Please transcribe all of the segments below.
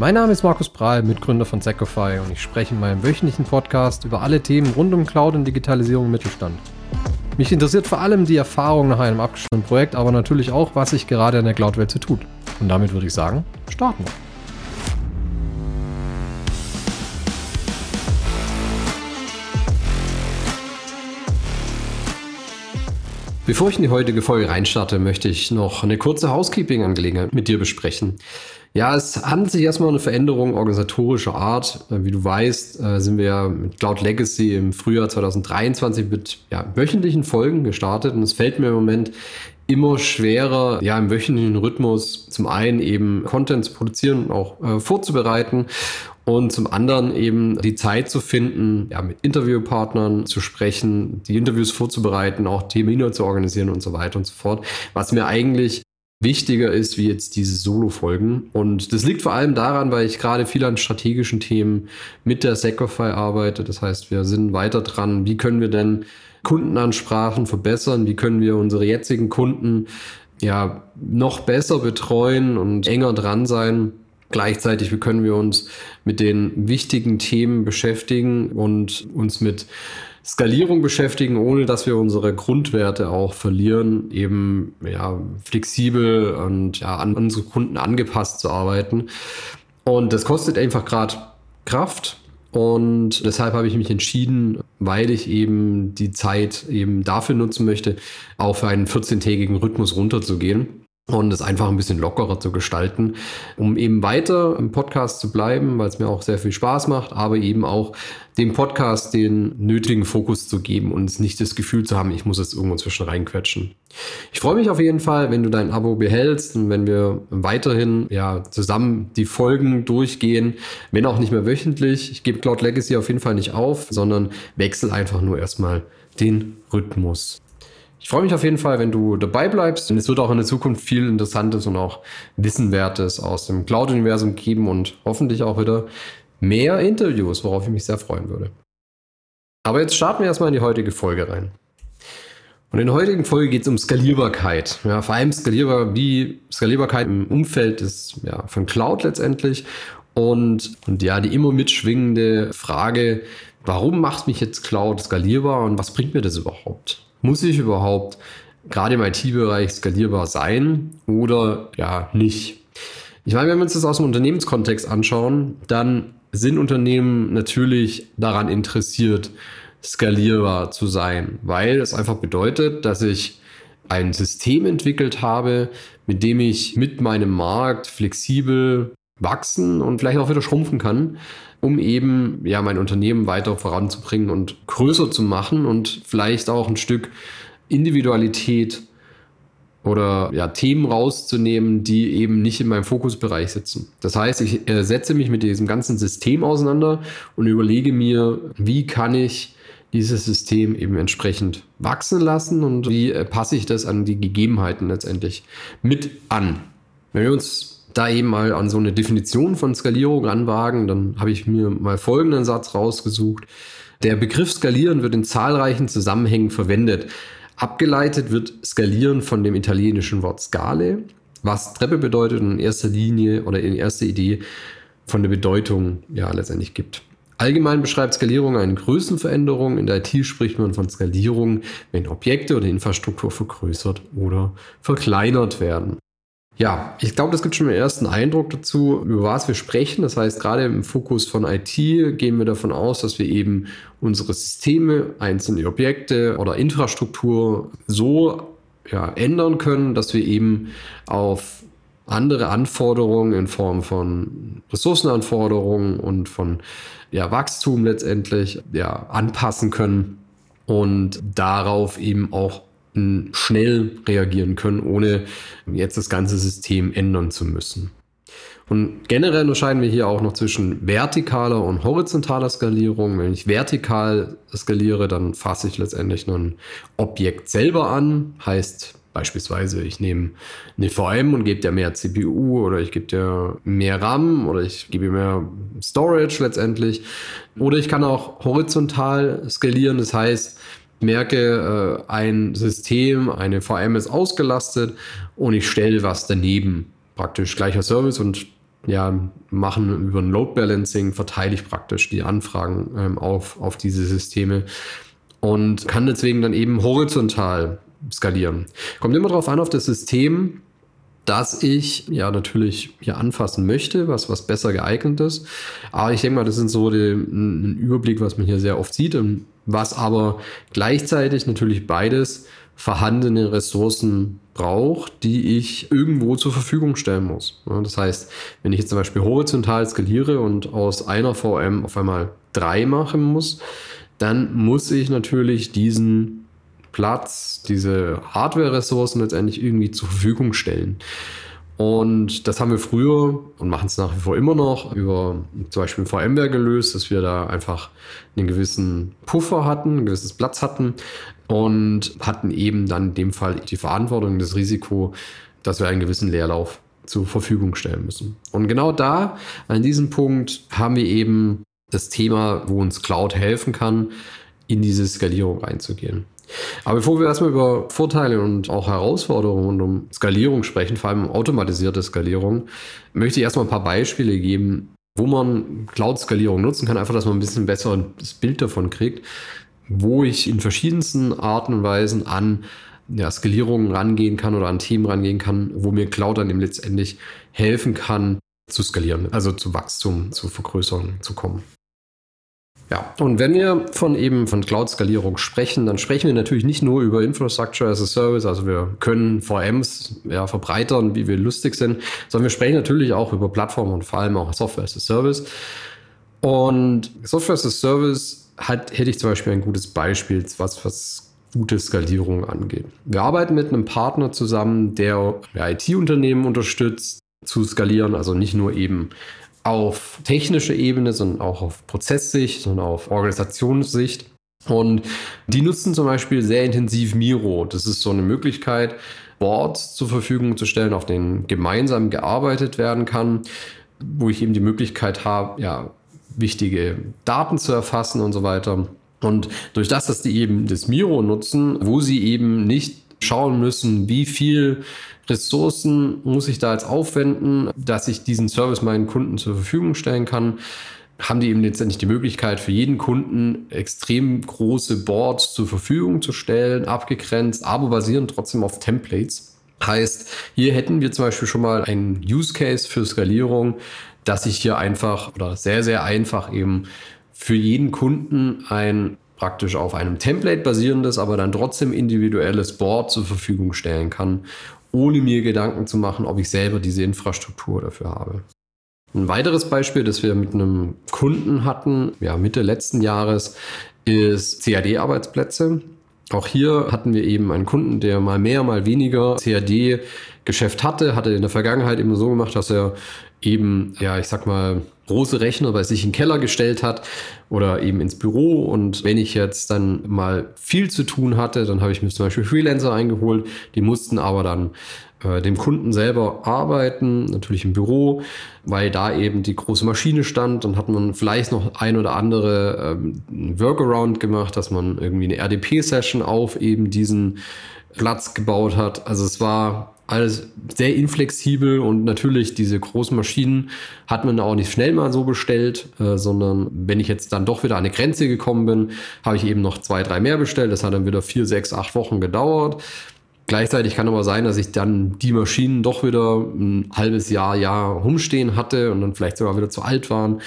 Mein Name ist Markus Prahl, Mitgründer von Secofy und ich spreche in meinem wöchentlichen Podcast über alle Themen rund um Cloud und Digitalisierung im Mittelstand. Mich interessiert vor allem die Erfahrung nach einem abgeschlossenen Projekt, aber natürlich auch, was sich gerade in der Cloud-Welt so tut. Und damit würde ich sagen, starten wir. Bevor ich in die heutige Folge reinstarte, möchte ich noch eine kurze Housekeeping-Angelegenheit mit dir besprechen. Ja, es handelt sich erstmal um eine Veränderung organisatorischer Art. Äh, wie du weißt, äh, sind wir ja mit Cloud Legacy im Frühjahr 2023 mit ja, wöchentlichen Folgen gestartet und es fällt mir im Moment immer schwerer, ja, im wöchentlichen Rhythmus zum einen eben Content zu produzieren und auch äh, vorzubereiten und zum anderen eben die Zeit zu finden, ja, mit Interviewpartnern zu sprechen, die Interviews vorzubereiten, auch Termine zu organisieren und so weiter und so fort, was mir eigentlich wichtiger ist wie jetzt diese Solo-Folgen. Und das liegt vor allem daran, weil ich gerade viel an strategischen Themen mit der Secofy arbeite. Das heißt, wir sind weiter dran. Wie können wir denn Kundenansprachen verbessern? Wie können wir unsere jetzigen Kunden ja noch besser betreuen und enger dran sein? Gleichzeitig, wie können wir uns mit den wichtigen Themen beschäftigen und uns mit Skalierung beschäftigen, ohne dass wir unsere Grundwerte auch verlieren, eben ja, flexibel und ja, an unsere Kunden angepasst zu arbeiten. Und das kostet einfach gerade Kraft. Und deshalb habe ich mich entschieden, weil ich eben die Zeit eben dafür nutzen möchte, auf einen 14-tägigen Rhythmus runterzugehen und es einfach ein bisschen lockerer zu gestalten, um eben weiter im Podcast zu bleiben, weil es mir auch sehr viel Spaß macht, aber eben auch dem Podcast den nötigen Fokus zu geben und nicht das Gefühl zu haben, ich muss jetzt irgendwo zwischen reinquetschen. Ich freue mich auf jeden Fall, wenn du dein Abo behältst und wenn wir weiterhin ja zusammen die Folgen durchgehen, wenn auch nicht mehr wöchentlich. Ich gebe Cloud Legacy auf jeden Fall nicht auf, sondern wechsle einfach nur erstmal den Rhythmus. Ich freue mich auf jeden Fall, wenn du dabei bleibst. Und es wird auch in der Zukunft viel Interessantes und auch Wissenwertes aus dem Cloud-Universum geben und hoffentlich auch wieder mehr Interviews, worauf ich mich sehr freuen würde. Aber jetzt starten wir erstmal in die heutige Folge rein. Und in der heutigen Folge geht es um Skalierbarkeit. Ja, vor allem skalierbar, wie Skalierbarkeit im Umfeld ist, ja, von Cloud letztendlich. Und, und ja, die immer mitschwingende Frage, warum macht mich jetzt Cloud skalierbar und was bringt mir das überhaupt? Muss ich überhaupt gerade im IT-Bereich skalierbar sein oder ja nicht? Ich meine, wenn wir uns das aus dem Unternehmenskontext anschauen, dann sind Unternehmen natürlich daran interessiert, skalierbar zu sein, weil es einfach bedeutet, dass ich ein System entwickelt habe, mit dem ich mit meinem Markt flexibel wachsen und vielleicht auch wieder schrumpfen kann, um eben ja mein Unternehmen weiter voranzubringen und größer zu machen und vielleicht auch ein Stück Individualität oder ja, Themen rauszunehmen, die eben nicht in meinem Fokusbereich sitzen. Das heißt, ich äh, setze mich mit diesem ganzen System auseinander und überlege mir, wie kann ich dieses System eben entsprechend wachsen lassen und wie äh, passe ich das an die Gegebenheiten letztendlich mit an. Wenn wir uns da eben mal an so eine Definition von Skalierung anwagen, dann habe ich mir mal folgenden Satz rausgesucht. Der Begriff Skalieren wird in zahlreichen Zusammenhängen verwendet. Abgeleitet wird Skalieren von dem italienischen Wort Scale, was Treppe bedeutet und in erster Linie oder in erster Idee von der Bedeutung ja letztendlich gibt. Allgemein beschreibt Skalierung eine Größenveränderung. In der IT spricht man von Skalierung, wenn Objekte oder Infrastruktur vergrößert oder verkleinert werden. Ja, ich glaube, das gibt schon einen ersten Eindruck dazu, über was wir sprechen. Das heißt, gerade im Fokus von IT gehen wir davon aus, dass wir eben unsere Systeme, einzelne Objekte oder Infrastruktur so ja, ändern können, dass wir eben auf andere Anforderungen in Form von Ressourcenanforderungen und von ja, Wachstum letztendlich ja, anpassen können und darauf eben auch schnell reagieren können, ohne jetzt das ganze System ändern zu müssen. Und generell unterscheiden wir hier auch noch zwischen vertikaler und horizontaler Skalierung. Wenn ich vertikal skaliere, dann fasse ich letztendlich ein Objekt selber an. Heißt beispielsweise, ich nehme eine VM und gebe dir mehr CPU oder ich gebe dir mehr RAM oder ich gebe mehr Storage letztendlich. Oder ich kann auch horizontal skalieren. Das heißt, merke, äh, ein System, eine VM ist ausgelastet und ich stelle was daneben. Praktisch gleicher Service und ja, machen über ein Load Balancing, verteile ich praktisch die Anfragen ähm, auf, auf diese Systeme und kann deswegen dann eben horizontal skalieren. Kommt immer darauf an, auf das System, das ich ja natürlich hier anfassen möchte, was, was besser geeignet ist. Aber ich denke mal, das sind so die, ein Überblick, was man hier sehr oft sieht und was aber gleichzeitig natürlich beides vorhandene Ressourcen braucht, die ich irgendwo zur Verfügung stellen muss. das heißt, wenn ich jetzt zum Beispiel horizontal skaliere und aus einer VM auf einmal drei machen muss, dann muss ich natürlich diesen Platz, diese Hardware-Ressourcen letztendlich irgendwie zur Verfügung stellen. Und das haben wir früher und machen es nach wie vor immer noch über zum Beispiel VMware gelöst, dass wir da einfach einen gewissen Puffer hatten, ein gewisses Platz hatten und hatten eben dann in dem Fall die Verantwortung, das Risiko, dass wir einen gewissen Leerlauf zur Verfügung stellen müssen. Und genau da, an diesem Punkt, haben wir eben das Thema, wo uns Cloud helfen kann, in diese Skalierung reinzugehen. Aber bevor wir erstmal über Vorteile und auch Herausforderungen und um Skalierung sprechen, vor allem automatisierte Skalierung, möchte ich erstmal ein paar Beispiele geben, wo man Cloud-Skalierung nutzen kann, einfach, dass man ein bisschen besser das Bild davon kriegt, wo ich in verschiedensten Arten und Weisen an ja, Skalierungen rangehen kann oder an Themen rangehen kann, wo mir Cloud dann eben letztendlich helfen kann, zu skalieren, also zu Wachstum, zu Vergrößerung zu kommen. Ja, und wenn wir von eben von Cloud-Skalierung sprechen, dann sprechen wir natürlich nicht nur über Infrastructure as a Service, also wir können VMs ja, verbreitern, wie wir lustig sind, sondern wir sprechen natürlich auch über Plattformen und vor allem auch Software as a Service. Und Software as a Service hat, hätte ich zum Beispiel ein gutes Beispiel, was, was gute Skalierung angeht. Wir arbeiten mit einem Partner zusammen, der IT-Unternehmen unterstützt zu skalieren, also nicht nur eben auf technische Ebene, sondern auch auf Prozesssicht und auf Organisationssicht. Und die nutzen zum Beispiel sehr intensiv Miro. Das ist so eine Möglichkeit, Boards zur Verfügung zu stellen, auf denen gemeinsam gearbeitet werden kann, wo ich eben die Möglichkeit habe, ja, wichtige Daten zu erfassen und so weiter. Und durch das, dass die eben das Miro nutzen, wo sie eben nicht schauen müssen, wie viel Ressourcen muss ich da jetzt aufwenden, dass ich diesen Service meinen Kunden zur Verfügung stellen kann haben die eben letztendlich die Möglichkeit, für jeden Kunden extrem große Boards zur Verfügung zu stellen, abgegrenzt, aber basierend trotzdem auf Templates. Heißt, hier hätten wir zum Beispiel schon mal einen Use Case für Skalierung, dass ich hier einfach oder sehr, sehr einfach eben für jeden Kunden ein praktisch auf einem Template basierendes, aber dann trotzdem individuelles Board zur Verfügung stellen kann, ohne mir Gedanken zu machen, ob ich selber diese Infrastruktur dafür habe. Ein weiteres Beispiel, das wir mit einem Kunden hatten, ja, Mitte letzten Jahres, ist CAD-Arbeitsplätze. Auch hier hatten wir eben einen Kunden, der mal mehr, mal weniger CAD-Geschäft hatte, hatte in der Vergangenheit immer so gemacht, dass er eben, ja, ich sag mal, große Rechner bei sich in den Keller gestellt hat oder eben ins Büro. Und wenn ich jetzt dann mal viel zu tun hatte, dann habe ich mir zum Beispiel Freelancer eingeholt. Die mussten aber dann äh, dem Kunden selber arbeiten, natürlich im Büro, weil da eben die große Maschine stand. Dann hat man vielleicht noch ein oder andere ähm, Workaround gemacht, dass man irgendwie eine RDP-Session auf eben diesen Platz gebaut hat. Also es war alles sehr inflexibel und natürlich diese großen Maschinen hat man auch nicht schnell mal so bestellt, äh, sondern wenn ich jetzt dann doch wieder an eine Grenze gekommen bin, habe ich eben noch zwei, drei mehr bestellt. Das hat dann wieder vier, sechs, acht Wochen gedauert. Gleichzeitig kann aber sein, dass ich dann die Maschinen doch wieder ein halbes Jahr, Jahr rumstehen hatte und dann vielleicht sogar wieder zu alt waren.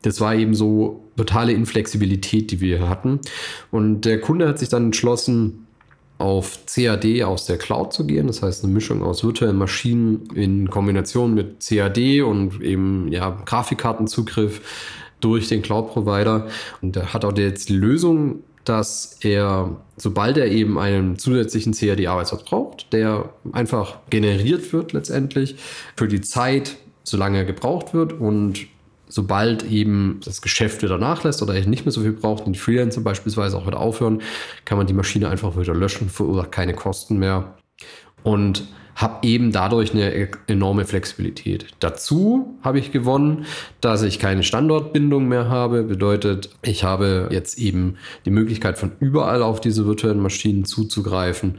Das war eben so totale Inflexibilität, die wir hatten. Und der Kunde hat sich dann entschlossen, auf CAD aus der Cloud zu gehen. Das heißt, eine Mischung aus virtuellen Maschinen in Kombination mit CAD und eben ja, Grafikkartenzugriff durch den Cloud-Provider. Und er hat auch jetzt die Lösung, dass er, sobald er eben einen zusätzlichen CAD-Arbeitsplatz braucht, der einfach generiert wird letztendlich für die Zeit, solange er gebraucht wird und sobald eben das Geschäft wieder nachlässt oder er nicht mehr so viel braucht und die Freelancer beispielsweise auch wieder aufhören, kann man die Maschine einfach wieder löschen, verursacht keine Kosten mehr. Und habe eben dadurch eine e-, enorme Flexibilität. Dazu habe ich gewonnen, dass ich keine Standortbindung mehr habe. Bedeutet, ich habe jetzt eben die Möglichkeit von überall auf diese virtuellen Maschinen zuzugreifen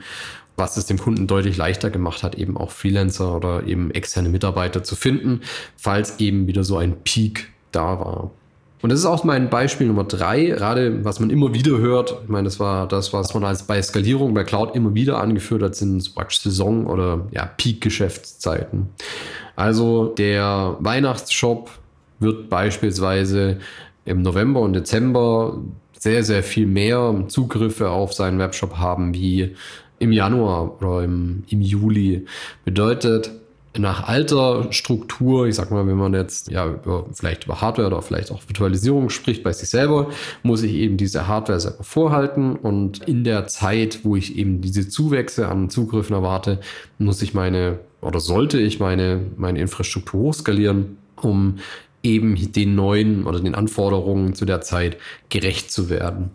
was es dem Kunden deutlich leichter gemacht hat, eben auch Freelancer oder eben externe Mitarbeiter zu finden, falls eben wieder so ein Peak da war. Und das ist auch mein Beispiel Nummer drei, gerade was man immer wieder hört. Ich meine, das war das, was man als bei Skalierung bei Cloud immer wieder angeführt hat, sind Saison- oder ja, Peak-Geschäftszeiten. Also der Weihnachtsshop wird beispielsweise im November und Dezember sehr, sehr viel mehr Zugriffe auf seinen Webshop haben wie im Januar oder im, im Juli. Bedeutet, nach alter Struktur, ich sag mal, wenn man jetzt ja über, vielleicht über Hardware oder vielleicht auch Virtualisierung spricht bei sich selber, muss ich eben diese Hardware selber vorhalten und in der Zeit, wo ich eben diese Zuwächse an Zugriffen erwarte, muss ich meine oder sollte ich meine, meine Infrastruktur hochskalieren, um eben den neuen oder den Anforderungen zu der Zeit gerecht zu werden.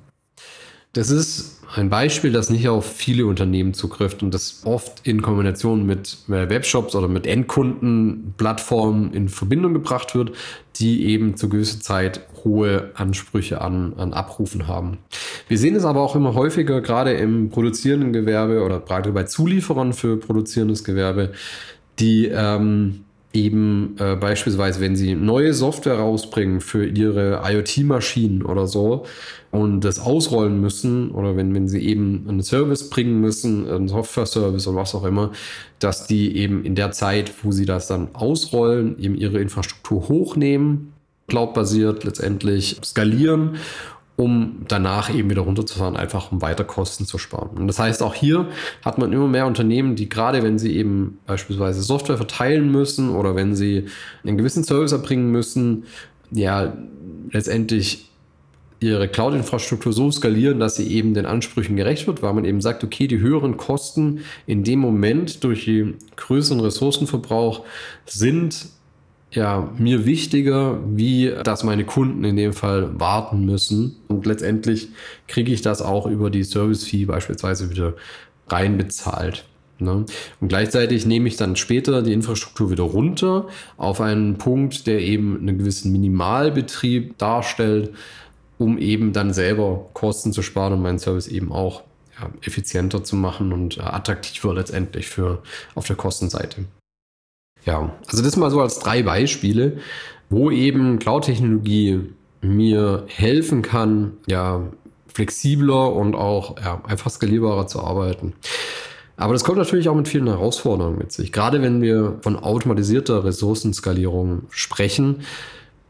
Das ist ein Beispiel, das nicht auf viele Unternehmen zugrifft und das oft in Kombination mit Webshops oder mit Endkundenplattformen in Verbindung gebracht wird, die eben zu gewisser Zeit hohe Ansprüche an, an Abrufen haben. Wir sehen es aber auch immer häufiger, gerade im produzierenden Gewerbe oder gerade bei Zulieferern für produzierendes Gewerbe, die ähm, eben äh, beispielsweise, wenn sie neue Software rausbringen für ihre IoT-Maschinen oder so und das ausrollen müssen oder wenn, wenn sie eben einen Service bringen müssen, einen Software-Service oder was auch immer, dass die eben in der Zeit, wo sie das dann ausrollen, eben ihre Infrastruktur hochnehmen, cloudbasiert letztendlich skalieren um danach eben wieder runterzufahren, einfach um weiter Kosten zu sparen. Und das heißt, auch hier hat man immer mehr Unternehmen, die gerade wenn sie eben beispielsweise Software verteilen müssen oder wenn sie einen gewissen Service erbringen müssen, ja, letztendlich ihre Cloud-Infrastruktur so skalieren, dass sie eben den Ansprüchen gerecht wird, weil man eben sagt, okay, die höheren Kosten in dem Moment durch den größeren Ressourcenverbrauch sind ja, mir wichtiger, wie dass meine Kunden in dem Fall warten müssen. Und letztendlich kriege ich das auch über die Service-Fee beispielsweise wieder reinbezahlt. Ne? Und gleichzeitig nehme ich dann später die Infrastruktur wieder runter auf einen Punkt, der eben einen gewissen Minimalbetrieb darstellt, um eben dann selber Kosten zu sparen und meinen Service eben auch ja, effizienter zu machen und attraktiver letztendlich für auf der Kostenseite. Ja, also das mal so als drei Beispiele, wo eben Cloud-Technologie mir helfen kann, ja, flexibler und auch ja, einfach skalierbarer zu arbeiten. Aber das kommt natürlich auch mit vielen Herausforderungen mit sich, gerade wenn wir von automatisierter Ressourcenskalierung sprechen,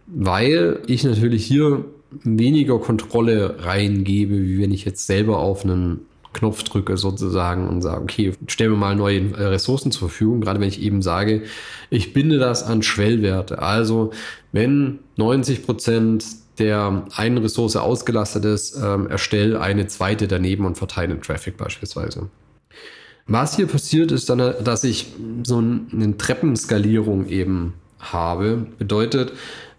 weil ich natürlich hier weniger Kontrolle reingebe, wie wenn ich jetzt selber auf einen Knopf drücke sozusagen und sage, okay, stell mir mal neue äh, Ressourcen zur Verfügung, gerade wenn ich eben sage, ich binde das an Schwellwerte. Also wenn 90 Prozent der einen Ressource ausgelastet ist, ähm, erstelle eine zweite daneben und verteile den Traffic beispielsweise. Was hier passiert ist dann, dass ich so eine Treppenskalierung eben habe. Bedeutet,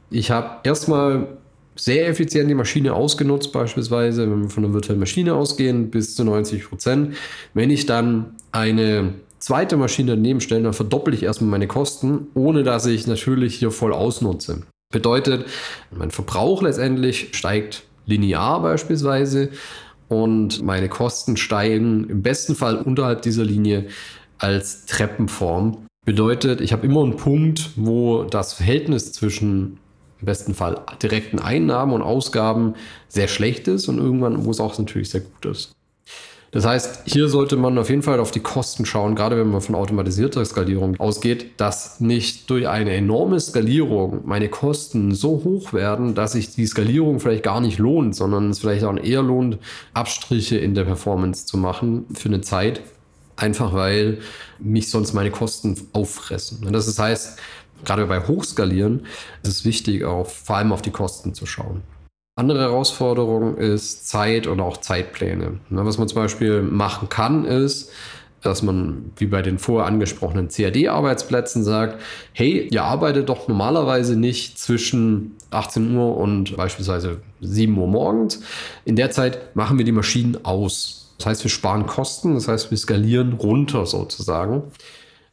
ich habe erstmal sehr effizient die Maschine ausgenutzt, beispielsweise, wenn wir von einer virtuellen Maschine ausgehen, bis zu 90 Prozent. Wenn ich dann eine zweite Maschine daneben stelle, dann verdoppel ich erstmal meine Kosten, ohne dass ich natürlich hier voll ausnutze. Bedeutet, mein Verbrauch letztendlich steigt linear beispielsweise und meine Kosten steigen im besten Fall unterhalb dieser Linie als Treppenform. Bedeutet, ich habe immer einen Punkt, wo das Verhältnis zwischen im besten Fall direkten Einnahmen und Ausgaben sehr schlecht ist und irgendwann, wo es auch natürlich sehr gut ist. Das heißt, hier sollte man auf jeden Fall auf die Kosten schauen, gerade wenn man von automatisierter Skalierung ausgeht, dass nicht durch eine enorme Skalierung meine Kosten so hoch werden, dass sich die Skalierung vielleicht gar nicht lohnt, sondern es vielleicht auch eher lohnt, Abstriche in der Performance zu machen für eine Zeit, einfach weil mich sonst meine Kosten auffressen. Und das heißt, gerade bei Hochskalieren ist es wichtig, auch vor allem auf die Kosten zu schauen. Andere Herausforderung ist Zeit und auch Zeitpläne. Was man zum Beispiel machen kann, ist, dass man, wie bei den vorher angesprochenen CAD-Arbeitsplätzen sagt, hey, ihr arbeitet doch normalerweise nicht zwischen 18 Uhr und beispielsweise 7 Uhr morgens. In der Zeit machen wir die Maschinen aus. Das heißt, wir sparen Kosten, das heißt, wir skalieren runter sozusagen.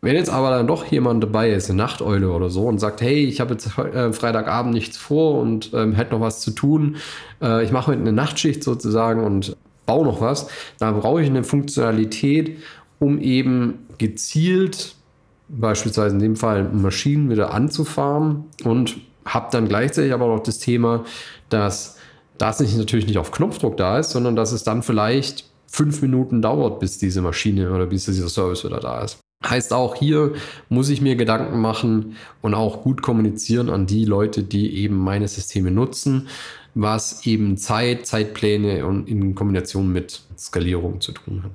Wenn jetzt aber dann doch jemand dabei ist, eine Nachteule oder so, und sagt, hey, ich habe jetzt äh, Freitagabend nichts vor und ähm, hätte noch was zu tun, äh, ich mache heute eine Nachtschicht sozusagen und baue noch was, dann brauche ich eine Funktionalität, um eben gezielt, beispielsweise in dem Fall Maschinen wieder anzufahren und habe dann gleichzeitig aber auch das Thema, dass das nicht, natürlich nicht auf Knopfdruck da ist, sondern dass es dann vielleicht fünf Minuten dauert, bis diese Maschine oder bis dieser Service wieder da ist. Heißt auch hier muss ich mir Gedanken machen und auch gut kommunizieren an die Leute, die eben meine Systeme nutzen, was eben Zeit, Zeitpläne und in Kombination mit Skalierung zu tun hat.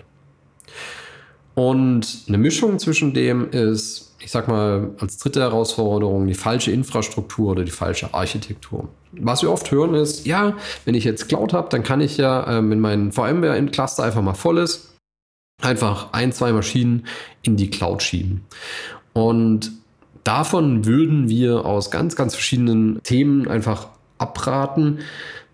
Und eine Mischung zwischen dem ist, ich sag mal, als dritte Herausforderung die falsche Infrastruktur oder die falsche Architektur. Was wir oft hören ist, ja, wenn ich jetzt Cloud habe, dann kann ich ja, ähm, wenn mein VMware-Cluster einfach mal voll ist, einfach ein, zwei Maschinen in die Cloud schieben. Und davon würden wir aus ganz, ganz verschiedenen Themen einfach abraten,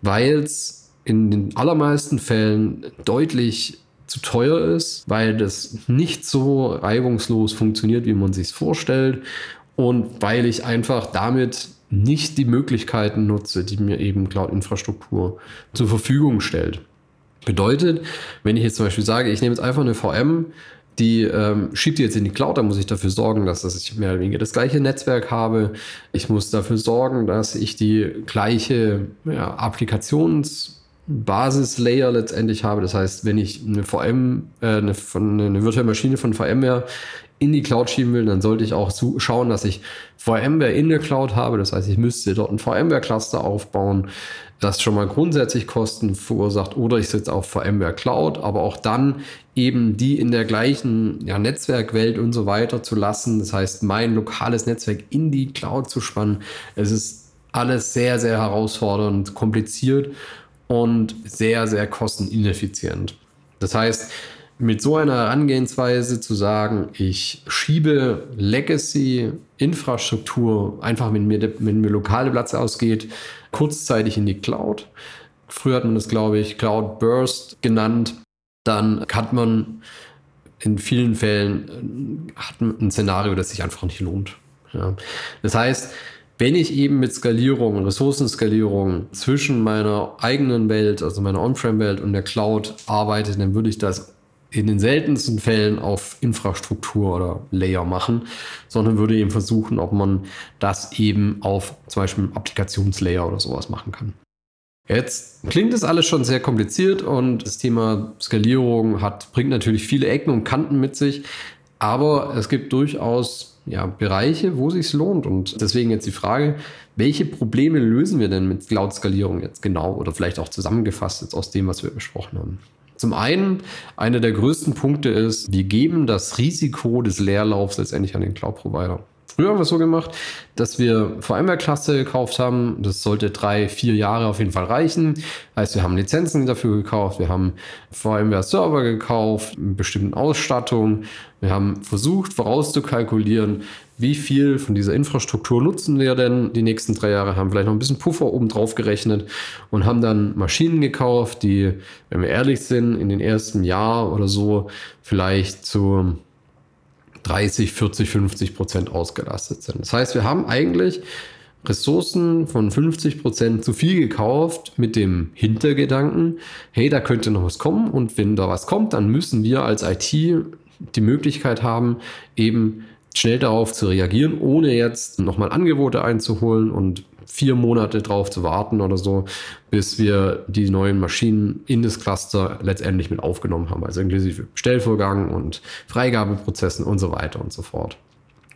weil es in den allermeisten Fällen deutlich zu teuer ist, weil das nicht so reibungslos funktioniert, wie man sich vorstellt und weil ich einfach damit nicht die Möglichkeiten nutze, die mir eben Cloud-Infrastruktur zur Verfügung stellt. Bedeutet, wenn ich jetzt zum Beispiel sage, ich nehme jetzt einfach eine VM, die ähm, schiebt die jetzt in die Cloud, dann muss ich dafür sorgen, dass ich mehr oder weniger das gleiche Netzwerk habe. Ich muss dafür sorgen, dass ich die gleiche ja, Applikations- Basislayer letztendlich habe. Das heißt, wenn ich eine VM, äh, eine, eine virtuelle Maschine von VMware in die Cloud schieben will, dann sollte ich auch schauen, dass ich VMware in der Cloud habe. Das heißt, ich müsste dort ein VMware-Cluster aufbauen, das schon mal grundsätzlich Kosten verursacht. Oder ich sitze auf VMware Cloud, aber auch dann eben die in der gleichen ja, Netzwerkwelt und so weiter zu lassen. Das heißt, mein lokales Netzwerk in die Cloud zu spannen. Es ist alles sehr, sehr herausfordernd, kompliziert und sehr, sehr kostenineffizient. Das heißt, mit so einer Herangehensweise zu sagen, ich schiebe Legacy-Infrastruktur einfach, wenn mir, wenn mir lokale Platz ausgeht, kurzzeitig in die Cloud. Früher hat man das, glaube ich, Cloud Burst genannt. Dann hat man in vielen Fällen hat ein Szenario, das sich einfach nicht lohnt. Ja. Das heißt, wenn ich eben mit Skalierung Ressourcenskalierung zwischen meiner eigenen Welt, also meiner On-Prem-Welt und der Cloud arbeite, dann würde ich das in den seltensten Fällen auf Infrastruktur oder Layer machen, sondern würde eben versuchen, ob man das eben auf zum Beispiel Applikationslayer oder sowas machen kann. Jetzt klingt das alles schon sehr kompliziert und das Thema Skalierung hat, bringt natürlich viele Ecken und Kanten mit sich, aber es gibt durchaus ja, Bereiche, wo sich lohnt. Und deswegen jetzt die Frage, welche Probleme lösen wir denn mit Cloud-Skalierung jetzt genau oder vielleicht auch zusammengefasst jetzt aus dem, was wir besprochen haben? Zum einen, einer der größten Punkte ist, wir geben das Risiko des Leerlaufs letztendlich an den Cloud-Provider. Früher haben wir es so gemacht, dass wir VMware-Cluster gekauft haben. Das sollte drei, vier Jahre auf jeden Fall reichen. Heißt, wir haben Lizenzen dafür gekauft, wir haben VMware-Server gekauft, eine bestimmte Ausstattung. Wir haben versucht vorauszukalkulieren, wie viel von dieser Infrastruktur nutzen wir denn die nächsten drei Jahre, haben vielleicht noch ein bisschen Puffer oben drauf gerechnet und haben dann Maschinen gekauft, die, wenn wir ehrlich sind, in den ersten Jahr oder so vielleicht zu 30, 40, 50 Prozent ausgelastet sind. Das heißt, wir haben eigentlich Ressourcen von 50 Prozent zu viel gekauft mit dem Hintergedanken, hey, da könnte noch was kommen und wenn da was kommt, dann müssen wir als IT die Möglichkeit haben, eben schnell darauf zu reagieren, ohne jetzt nochmal Angebote einzuholen und vier Monate drauf zu warten oder so, bis wir die neuen Maschinen in das Cluster letztendlich mit aufgenommen haben. Also inklusive Stellvorgang und Freigabeprozessen und so weiter und so fort.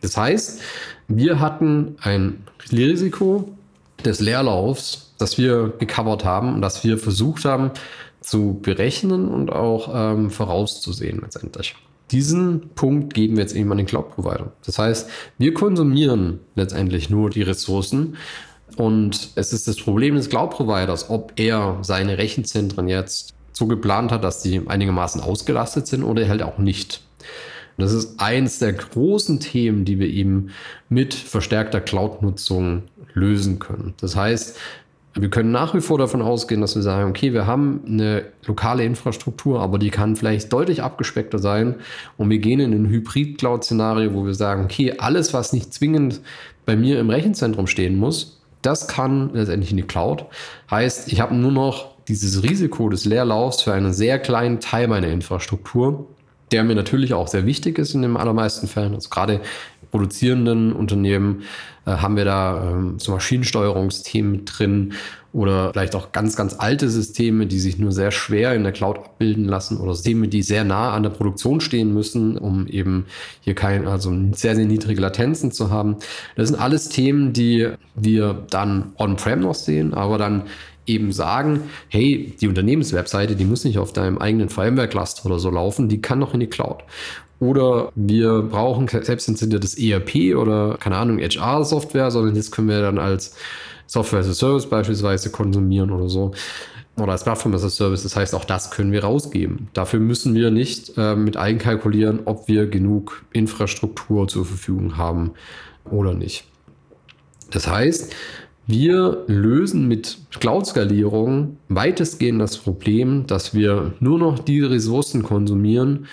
Das heißt, wir hatten ein Risiko des Leerlaufs, das wir gecovert haben und das wir versucht haben zu berechnen und auch ähm, vorauszusehen letztendlich. Diesen Punkt geben wir jetzt eben an den Cloud-Provider. Das heißt, wir konsumieren letztendlich nur die Ressourcen und es ist das Problem des Cloud-Providers, ob er seine Rechenzentren jetzt so geplant hat, dass die einigermaßen ausgelastet sind oder halt auch nicht. Und das ist eins der großen Themen, die wir eben mit verstärkter Cloud-Nutzung lösen können. Das heißt, wir können nach wie vor davon ausgehen, dass wir sagen, okay, wir haben eine lokale Infrastruktur, aber die kann vielleicht deutlich abgespeckter sein. Und wir gehen in ein Hybrid-Cloud-Szenario, wo wir sagen, okay, alles, was nicht zwingend bei mir im Rechenzentrum stehen muss, das kann letztendlich in die Cloud. Heißt, ich habe nur noch dieses Risiko des Leerlaufs für einen sehr kleinen Teil meiner Infrastruktur. der mir natürlich auch sehr wichtig ist in den allermeisten Fällen. Also gerade produzierenden Unternehmen äh, haben wir da ähm, so Maschinensteuerungsthemen drin oder vielleicht auch ganz, ganz alte Systeme, die sich nur sehr schwer in der Cloud abbilden lassen oder Systeme, die sehr nah an der Produktion stehen müssen, um eben hier kein, also sehr, sehr niedrige Latenzen zu haben. Das sind alles Themen, die wir dann on-prem noch sehen, aber dann eben sagen, hey, die Unternehmenswebseite, die muss nicht auf deinem eigenen VMware-Cluster oder so laufen, die kann noch in die Cloud. Oder wir brauchen selbstinstaliertes ERP oder, keine Ahnung, HR-Software, sondern das können wir dann als Software as a Service beispielsweise konsumieren oder so. Oder als Plattform as a Service. Das heißt, auch das können wir rausgeben. Dafür müssen wir nicht äh, mit einkalkulieren, ob wir genug Infrastruktur zur Verfügung haben oder nicht. Das heißt, wir lösen mit Cloud-Skalierung weitestgehend das Problem, dass wir nur noch die Ressourcen konsumieren,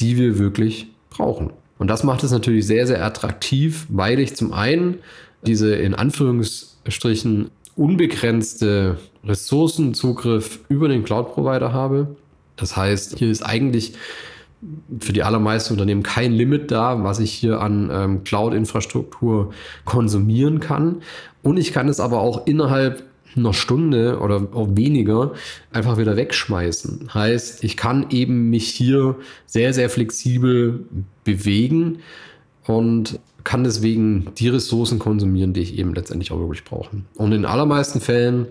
die wir wirklich brauchen. Und das macht es natürlich sehr, sehr attraktiv, weil ich zum einen diese in Anführungsstrichen unbegrenzte Ressourcenzugriff über den Cloud-Provider habe. Das heißt, hier ist eigentlich für die allermeisten Unternehmen kein Limit da, was ich hier an ähm, Cloud-Infrastruktur konsumieren kann. Und ich kann es aber auch innerhalb einer Stunde oder auch weniger einfach wieder wegschmeißen. Heißt, ich kann eben mich hier sehr, sehr flexibel bewegen und kann deswegen die Ressourcen konsumieren, die ich eben letztendlich auch wirklich brauche. Und in allermeisten Fällen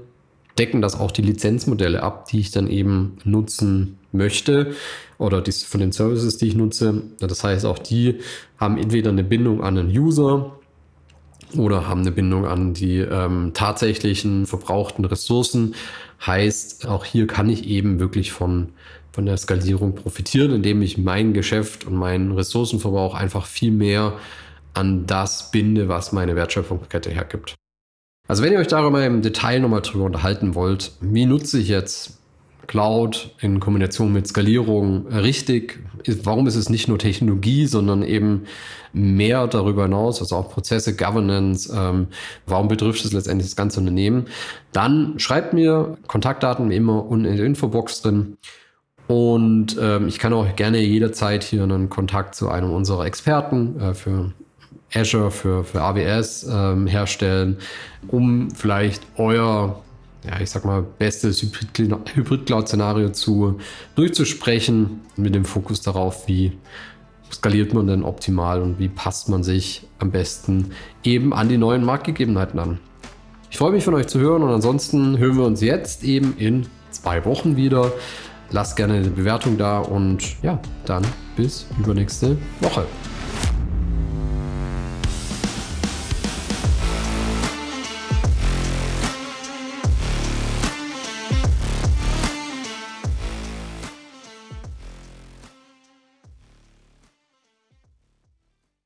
decken das auch die Lizenzmodelle ab, die ich dann eben nutzen möchte oder die, von den Services, die ich nutze. Das heißt, auch die haben entweder eine Bindung an einen User oder haben eine Bindung an die ähm, tatsächlichen verbrauchten Ressourcen. Heißt, auch hier kann ich eben wirklich von, von der Skalierung profitieren, indem ich mein Geschäft und meinen Ressourcenverbrauch einfach viel mehr an das binde, was meine Wertschöpfungskette hergibt. Also wenn ihr euch darüber im Detail nochmal drüber unterhalten wollt, wie nutze ich jetzt Cloud in Kombination mit Skalierung richtig? Warum ist es nicht nur Technologie, sondern eben mehr darüber hinaus, also auch Prozesse, Governance? Ähm, warum betrifft es letztendlich das ganze Unternehmen? Dann schreibt mir Kontaktdaten wie immer unten in der Infobox drin. Und ähm, ich kann auch gerne jederzeit hier einen Kontakt zu einem unserer Experten äh, für Azure, für, für AWS ähm, herstellen, um vielleicht euer, ja, ich sag mal, bestes Hybrid-Cloud-Szenario zu durchzusprechen, mit dem Fokus darauf, wie skaliert man denn optimal und wie passt man sich am besten eben an die neuen Marktgegebenheiten an. Ich freue mich von euch zu hören und ansonsten hören wir uns jetzt eben in zwei Wochen wieder. Lasst gerne eine Bewertung da und ja, dann bis übernächste Woche.